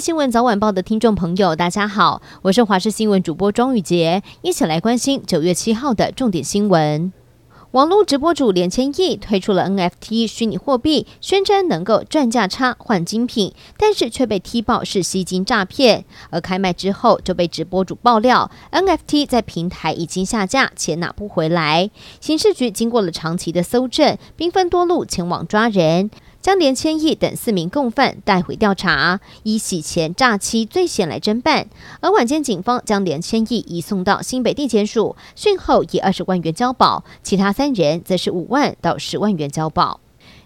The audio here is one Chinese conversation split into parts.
新闻早晚报的听众朋友，大家好，我是华视新闻主播庄宇杰，一起来关心九月七号的重点新闻。网络直播主连千亿推出了 NFT 虚拟货币，宣称能够赚价差换精品，但是却被踢爆是吸金诈骗。而开卖之后就被直播主爆料，NFT 在平台已经下架且拿不回来。刑事局经过了长期的搜证，兵分多路前往抓人。将连千亿等四名共犯带回调查，以洗钱诈欺罪嫌来侦办。而晚间警方将连千亿移送到新北地检署，讯后以二十万元交保，其他三人则是五万到十万元交保。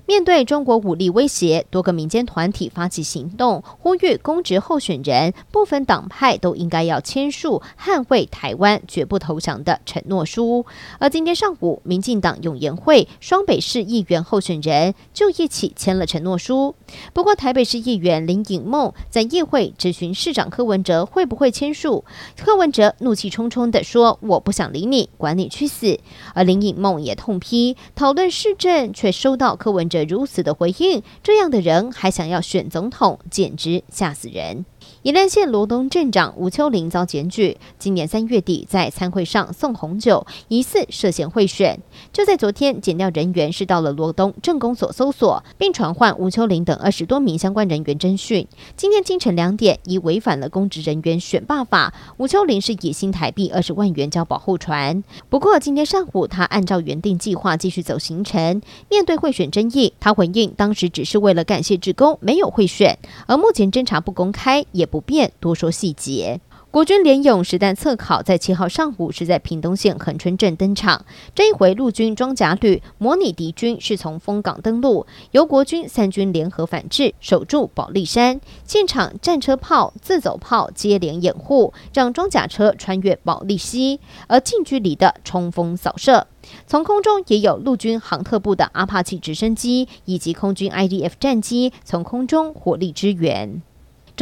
面对中国武力威胁，多个民间团体发起行动，呼吁公职候选人部分党派都应该要签署捍卫台湾、绝不投降的承诺书。而今天上午，民进党永延会双北市议员候选人就一起签了承诺书。不过，台北市议员林颖梦在议会质询市长柯文哲会不会签署，柯文哲怒气冲冲地说：“我不想理你，管你去死。”而林颖梦也痛批讨论市政，却收到柯文这。如此的回应，这样的人还想要选总统，简直吓死人。宜兰县罗东镇长吴秋玲遭检举，今年三月底在餐会上送红酒，疑似涉嫌贿选。就在昨天，检调人员是到了罗东镇公所搜索，并传唤吴秋玲等二十多名相关人员侦讯。今天清晨两点，已违反了公职人员选罢法，吴秋玲是以新台币二十万元交保候船。不过今天上午，他按照原定计划继续走行程。面对贿选争议，他回应当时只是为了感谢职工，没有贿选。而目前侦查不公开，也不便多说细节。国军联勇实弹测考在七号上午是在屏东县恒春镇登场。这一回陆军装甲旅模拟敌军是从丰港登陆，由国军三军联合反制，守住保利山。现场战车炮、自走炮接连掩护，让装甲车穿越保利溪，而近距离的冲锋扫射。从空中也有陆军航特部的阿帕奇直升机以及空军 IDF 战机从空中火力支援。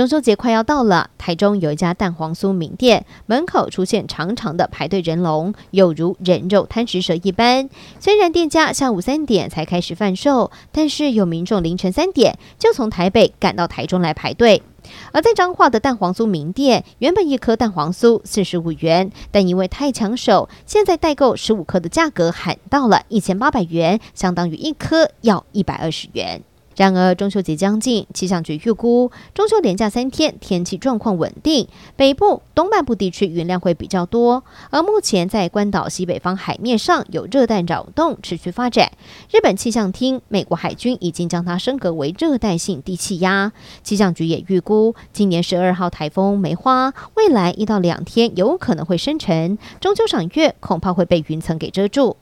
中秋节快要到了，台中有一家蛋黄酥名店，门口出现长长的排队人龙，有如人肉贪食蛇一般。虽然店家下午三点才开始贩售，但是有民众凌晨三点就从台北赶到台中来排队。而在彰化的蛋黄酥名店，原本一颗蛋黄酥四十五元，但因为太抢手，现在代购十五颗的价格喊到了一千八百元，相当于一颗要一百二十元。然而，中秋节将近，气象局预估中秋连假三天天气状况稳定，北部、东半部地区云量会比较多。而目前在关岛西北方海面上有热带扰动持续发展，日本气象厅、美国海军已经将它升格为热带性低气压。气象局也预估，今年十二号台风梅花未来一到两天有可能会生成，中秋赏月恐怕会被云层给遮住。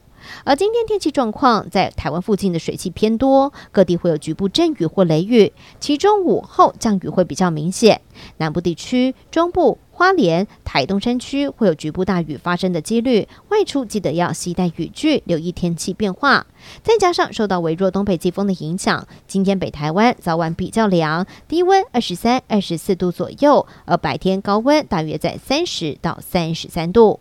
而今天天气状况，在台湾附近的水汽偏多，各地会有局部阵雨或雷雨，其中午后降雨会比较明显。南部地区、中部、花莲、台东山区会有局部大雨发生的几率，外出记得要携带雨具，留意天气变化。再加上受到微弱东北季风的影响，今天北台湾早晚比较凉，低温二十三、二十四度左右，而白天高温大约在三十到三十三度。